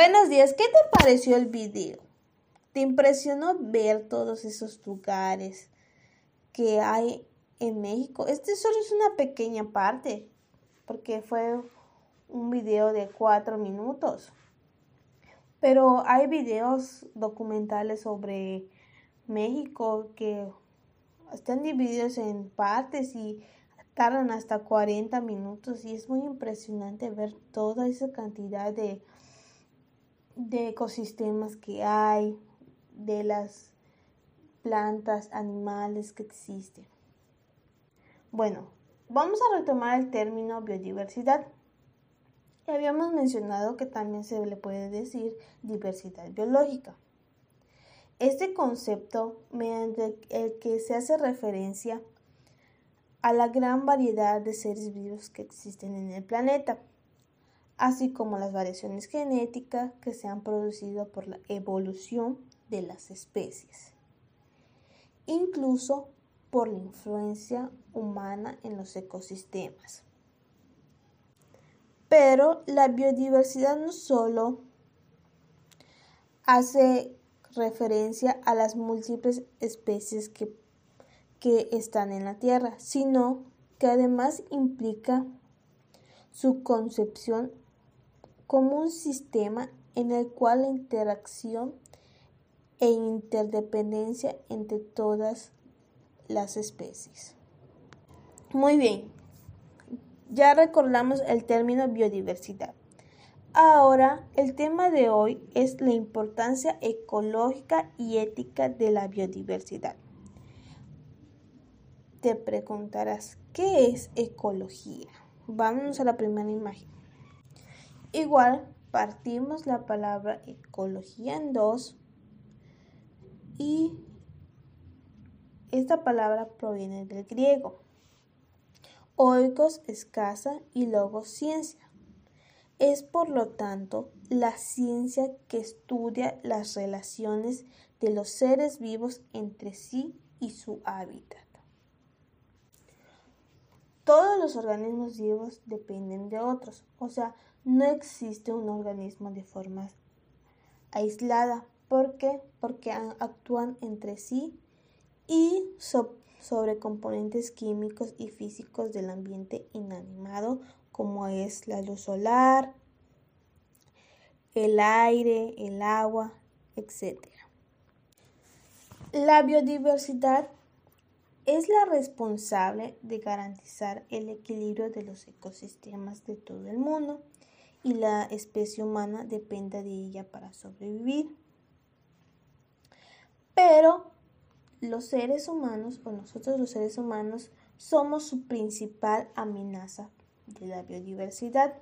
Buenos días, ¿qué te pareció el video? ¿Te impresionó ver todos esos lugares que hay en México? Este solo es una pequeña parte, porque fue un video de cuatro minutos. Pero hay videos documentales sobre México que están divididos en partes y tardan hasta 40 minutos y es muy impresionante ver toda esa cantidad de de ecosistemas que hay, de las plantas, animales que existen. Bueno, vamos a retomar el término biodiversidad. habíamos mencionado que también se le puede decir diversidad biológica. Este concepto, mediante el que se hace referencia a la gran variedad de seres vivos que existen en el planeta así como las variaciones genéticas que se han producido por la evolución de las especies, incluso por la influencia humana en los ecosistemas. Pero la biodiversidad no solo hace referencia a las múltiples especies que, que están en la Tierra, sino que además implica su concepción como un sistema en el cual la interacción e interdependencia entre todas las especies. Muy bien, ya recordamos el término biodiversidad. Ahora, el tema de hoy es la importancia ecológica y ética de la biodiversidad. Te preguntarás, ¿qué es ecología? Vamos a la primera imagen. Igual, partimos la palabra ecología en dos y esta palabra proviene del griego. Oikos es casa y logos ciencia. Es por lo tanto la ciencia que estudia las relaciones de los seres vivos entre sí y su hábitat. Los organismos vivos dependen de otros, o sea, no existe un organismo de forma aislada. ¿Por qué? Porque actúan entre sí y sobre componentes químicos y físicos del ambiente inanimado, como es la luz solar, el aire, el agua, etc. La biodiversidad es la responsable de garantizar el equilibrio de los ecosistemas de todo el mundo y la especie humana depende de ella para sobrevivir. Pero los seres humanos, o nosotros los seres humanos, somos su principal amenaza de la biodiversidad.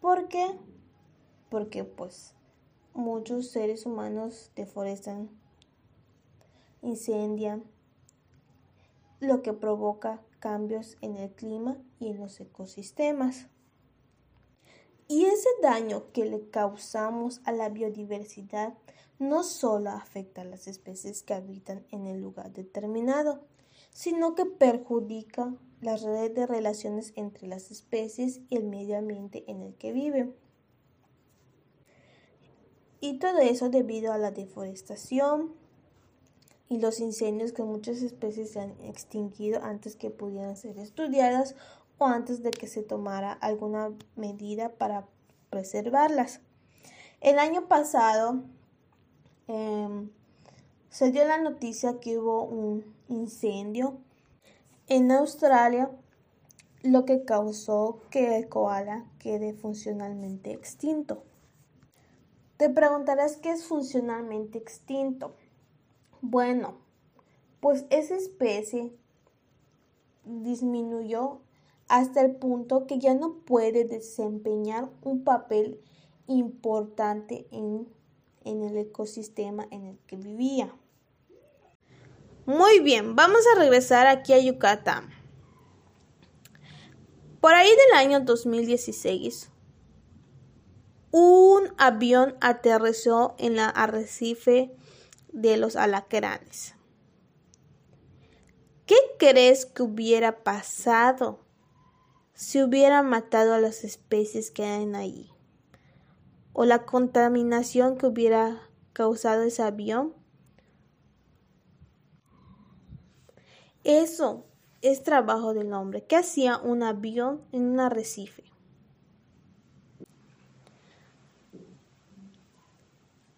¿Por qué? Porque pues muchos seres humanos deforestan, incendian, lo que provoca cambios en el clima y en los ecosistemas. Y ese daño que le causamos a la biodiversidad no solo afecta a las especies que habitan en el lugar determinado, sino que perjudica las redes de relaciones entre las especies y el medio ambiente en el que viven. Y todo eso debido a la deforestación y los incendios que muchas especies se han extinguido antes que pudieran ser estudiadas o antes de que se tomara alguna medida para preservarlas. El año pasado em, se dio la noticia que hubo un incendio en Australia, lo que causó que el koala quede funcionalmente extinto. Te preguntarás qué es funcionalmente extinto. Bueno, pues esa especie disminuyó hasta el punto que ya no puede desempeñar un papel importante en, el ecosistema en el que vivía. Muy bien, vamos a regresar aquí a Yucatán. Por ahí del año 2016, un avión aterrizó en la arrecife de los alacranes. ¿Qué crees que hubiera pasado si hubiera matado a las especies que hay ahí. o la contaminación que hubiera causado ese avión. Eso es trabajo del hombre. ¿Qué hacía un avión en un arrecife?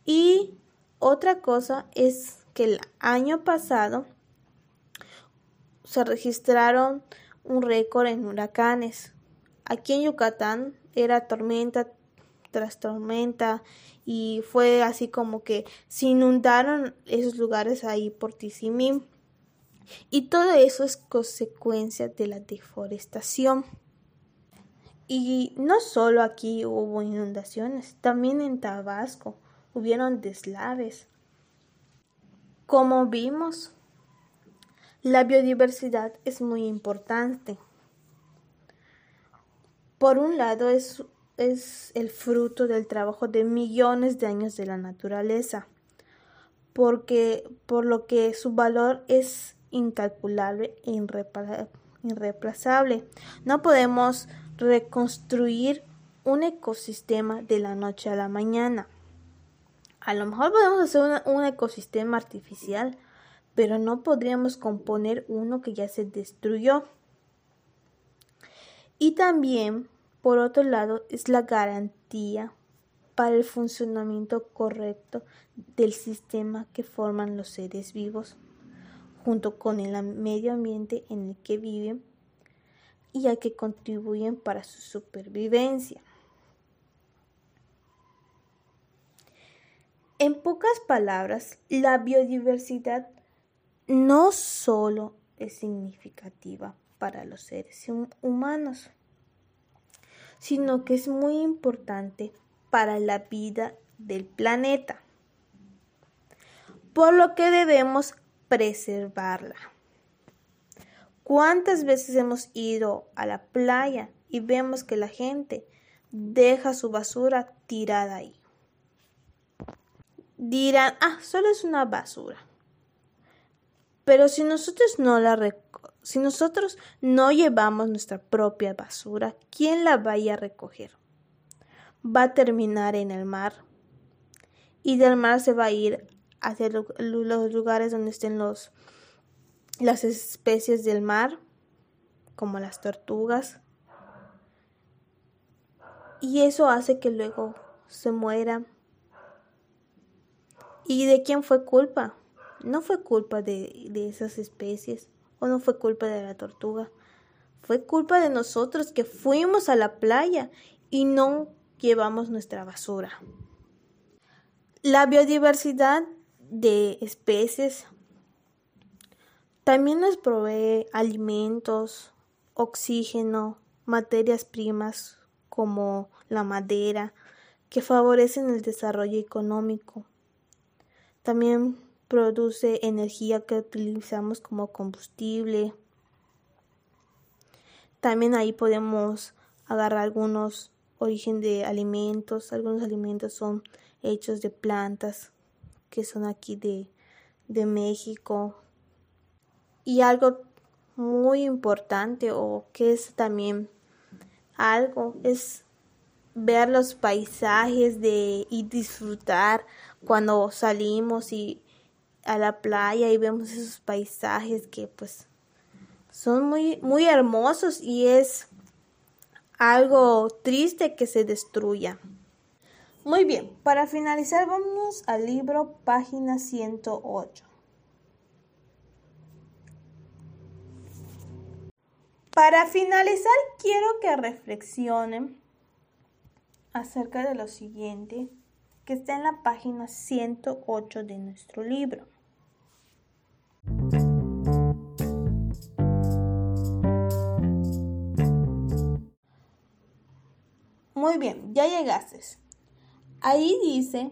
Y otra cosa es que el año pasado se registraron un récord en huracanes. Aquí en Yucatán era tormenta tras tormenta y fue así como que se inundaron esos lugares ahí por Tizimín. Y todo eso es consecuencia de la deforestación. Y no solo aquí hubo inundaciones, también en Tabasco hubieron deslaves. Como vimos, la biodiversidad es muy importante. Por un lado es, es el fruto del trabajo de millones de años de la naturaleza, porque por lo que su valor es incalculable e irreemplazable. No podemos reconstruir un ecosistema de la noche a la mañana. A lo mejor podemos hacer un ecosistema artificial, pero no podríamos componer uno que ya se destruyó. Y también, por otro lado, es la garantía para el funcionamiento correcto del sistema que forman los seres vivos junto con el medio ambiente en el que viven y a que contribuyen para su supervivencia. En pocas palabras, la biodiversidad no solo es significativa para los seres humanos, sino que es muy importante para la vida del planeta, por lo que debemos preservarla. ¿Cuántas veces hemos ido a la playa y vemos que la gente deja su basura tirada ahí? Dirán, ah, solo es una basura. Pero si nosotros no la si nosotros no llevamos nuestra propia basura, ¿quién la vaya a recoger? Va a terminar en el mar y del mar se va a ir hacia los lugares donde estén los, las especies del mar, como las tortugas. Y eso hace que luego se muera. ¿Y de quién fue culpa? No fue culpa de, de esas especies o no fue culpa de la tortuga. Fue culpa de nosotros que fuimos a la playa y no llevamos nuestra basura. La biodiversidad de especies. También nos provee alimentos, oxígeno, materias primas como la madera, que favorecen el desarrollo económico. También produce energía que utilizamos como combustible. También ahí podemos agarrar algunos origen de alimentos. Algunos alimentos son hechos de plantas que son aquí de, de México. Y algo muy importante o que es también algo es ver los paisajes de y disfrutar cuando salimos y a la playa y vemos esos paisajes que pues son muy muy hermosos y es algo triste que se destruya. Muy bien, para finalizar vamos al libro página 108. Para finalizar quiero que reflexionen acerca de lo siguiente que está en la página 108 de nuestro libro. Muy bien, ya llegaste. Ahí dice,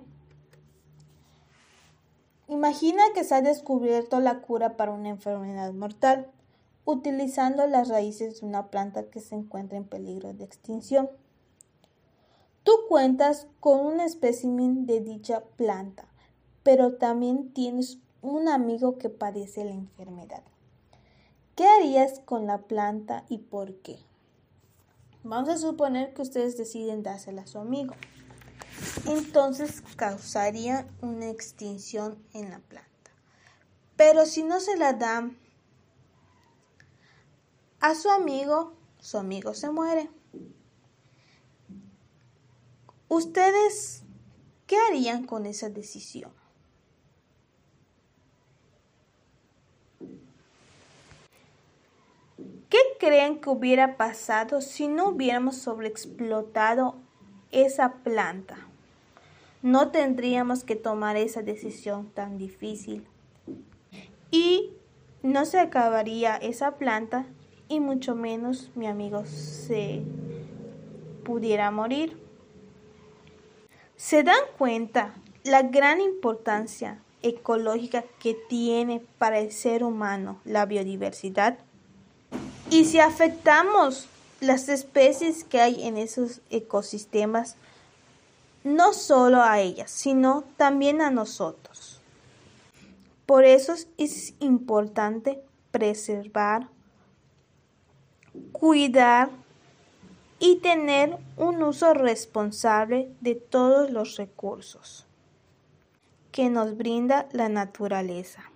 imagina que se ha descubierto la cura para una enfermedad mortal utilizando las raíces de una planta que se encuentra en peligro de extinción. Cuentas con un espécimen de dicha planta, pero también tienes un amigo que padece la enfermedad. ¿Qué harías con la planta y por qué? Vamos a suponer que ustedes deciden dársela a su amigo. entonces causaría una extinción en la planta. Pero si no se la dan a su amigo, su amigo se muere. ¿Ustedes qué harían con esa decisión? ¿Qué creen que hubiera pasado si no hubiéramos sobreexplotado esa planta? No tendríamos que tomar esa decisión tan difícil. Y no se acabaría esa planta y mucho menos mi amigo se pudiera morir. ¿Se dan cuenta la gran importancia ecológica que tiene para el ser humano la biodiversidad? Y si afectamos las especies que hay en esos ecosistemas, no solo a ellas, sino también a nosotros. Por eso es importante preservar, cuidar y tener un uso responsable de todos los recursos que nos brinda la naturaleza.